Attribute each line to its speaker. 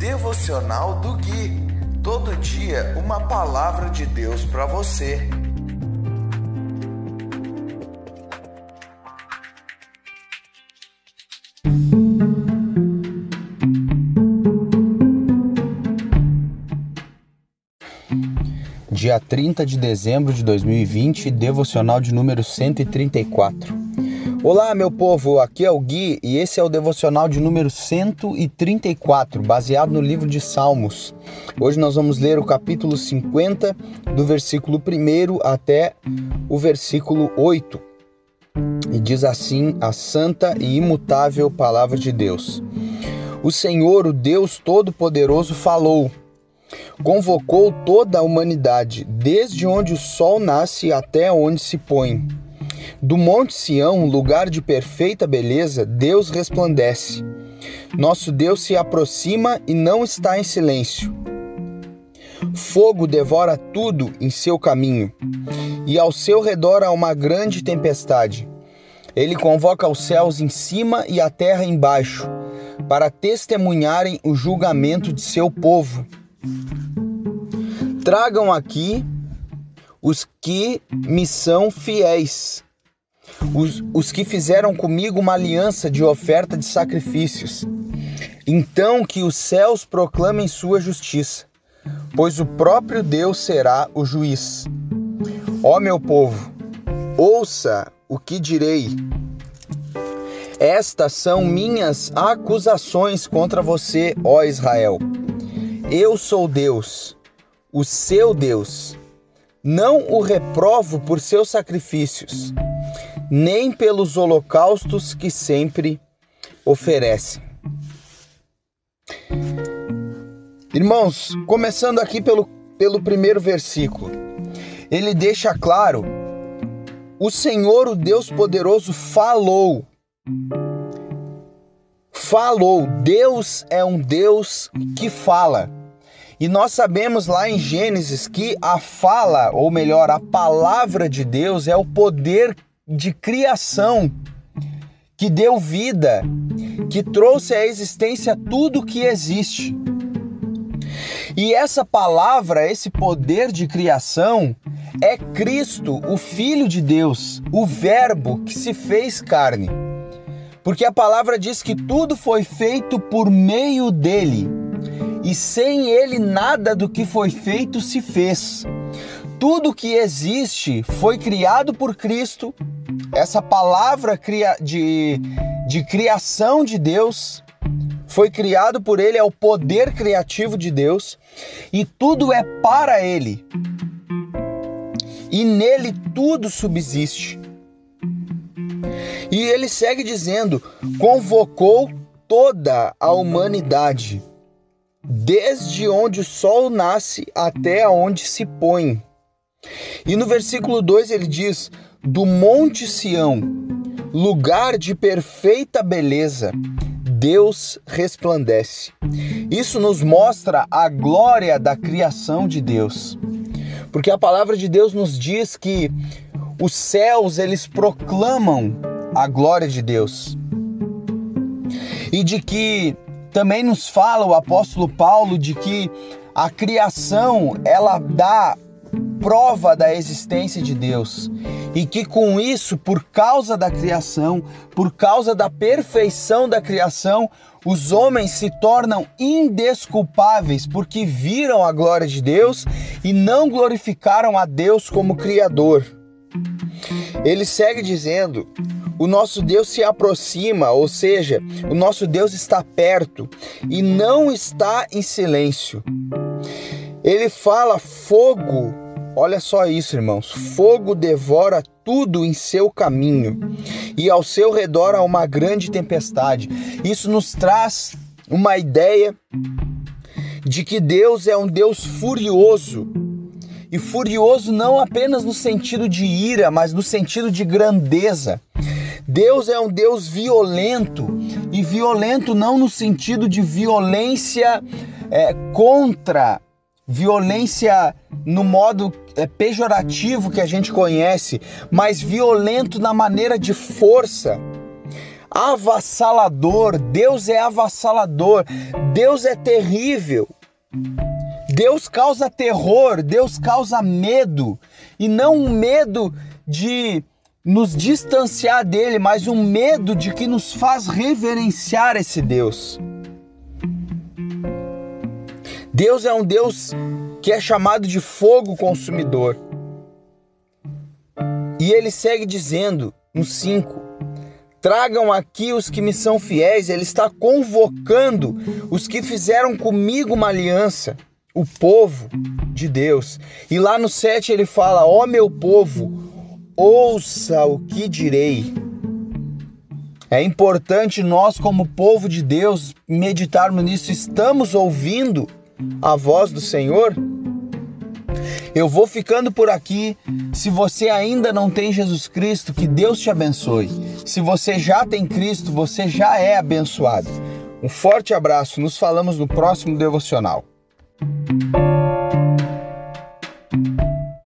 Speaker 1: Devocional do Gui. Todo dia uma palavra de Deus para você.
Speaker 2: Dia 30 de dezembro de 2020, devocional de número 134. Olá, meu povo, aqui é o Gui e esse é o devocional de número 134, baseado no livro de Salmos. Hoje nós vamos ler o capítulo 50, do versículo 1 até o versículo 8. E diz assim a santa e imutável palavra de Deus: O Senhor, o Deus Todo-Poderoso, falou. Convocou toda a humanidade, desde onde o sol nasce até onde se põe do Monte Sião, lugar de perfeita beleza, Deus resplandece. Nosso Deus se aproxima e não está em silêncio. Fogo devora tudo em seu caminho, e ao seu redor há uma grande tempestade. Ele convoca os céus em cima e a terra embaixo, para testemunharem o julgamento de seu povo. Tragam aqui os que me são fiéis os, os que fizeram comigo uma aliança de oferta de sacrifícios. Então que os céus proclamem sua justiça, pois o próprio Deus será o juiz. Ó meu povo, ouça o que direi. Estas são minhas acusações contra você, ó Israel. Eu sou Deus, o seu Deus. Não o reprovo por seus sacrifícios nem pelos holocaustos que sempre oferecem. Irmãos, começando aqui pelo, pelo primeiro versículo, ele deixa claro: o Senhor, o Deus poderoso, falou. Falou, Deus é um Deus que fala. E nós sabemos lá em Gênesis que a fala, ou melhor, a palavra de Deus é o poder de criação que deu vida, que trouxe à existência tudo que existe. E essa palavra, esse poder de criação, é Cristo, o Filho de Deus, o Verbo que se fez carne. Porque a palavra diz que tudo foi feito por meio dele, e sem ele nada do que foi feito se fez. Tudo que existe foi criado por Cristo essa palavra de, de criação de Deus foi criado por Ele, é o poder criativo de Deus e tudo é para Ele. E nele tudo subsiste. E ele segue dizendo: convocou toda a humanidade, desde onde o sol nasce até onde se põe. E no versículo 2 ele diz: do Monte Sião, lugar de perfeita beleza, Deus resplandece. Isso nos mostra a glória da criação de Deus. Porque a palavra de Deus nos diz que os céus eles proclamam a glória de Deus. E de que também nos fala o apóstolo Paulo de que a criação ela dá prova da existência de Deus e que com isso, por causa da criação, por causa da perfeição da criação, os homens se tornam indesculpáveis porque viram a glória de Deus e não glorificaram a Deus como Criador. Ele segue dizendo: o nosso Deus se aproxima, ou seja, o nosso Deus está perto e não está em silêncio. Ele fala fogo Olha só isso, irmãos. Fogo devora tudo em seu caminho, e ao seu redor há uma grande tempestade. Isso nos traz uma ideia de que Deus é um Deus furioso. E furioso não apenas no sentido de ira, mas no sentido de grandeza. Deus é um Deus violento, e violento não no sentido de violência é, contra violência no modo é, pejorativo que a gente conhece, mas violento na maneira de força. avassalador. Deus é avassalador. Deus é terrível. Deus causa terror, Deus causa medo, e não um medo de nos distanciar dele, mas um medo de que nos faz reverenciar esse Deus. Deus é um Deus que é chamado de fogo consumidor. E ele segue dizendo no 5: Tragam aqui os que me são fiéis. Ele está convocando os que fizeram comigo uma aliança, o povo de Deus. E lá no 7 ele fala: Ó oh, meu povo, ouça o que direi. É importante nós, como povo de Deus, meditarmos nisso. Estamos ouvindo a voz do Senhor? Eu vou ficando por aqui. Se você ainda não tem Jesus Cristo, que Deus te abençoe. Se você já tem Cristo, você já é abençoado. Um forte abraço. Nos falamos no próximo devocional.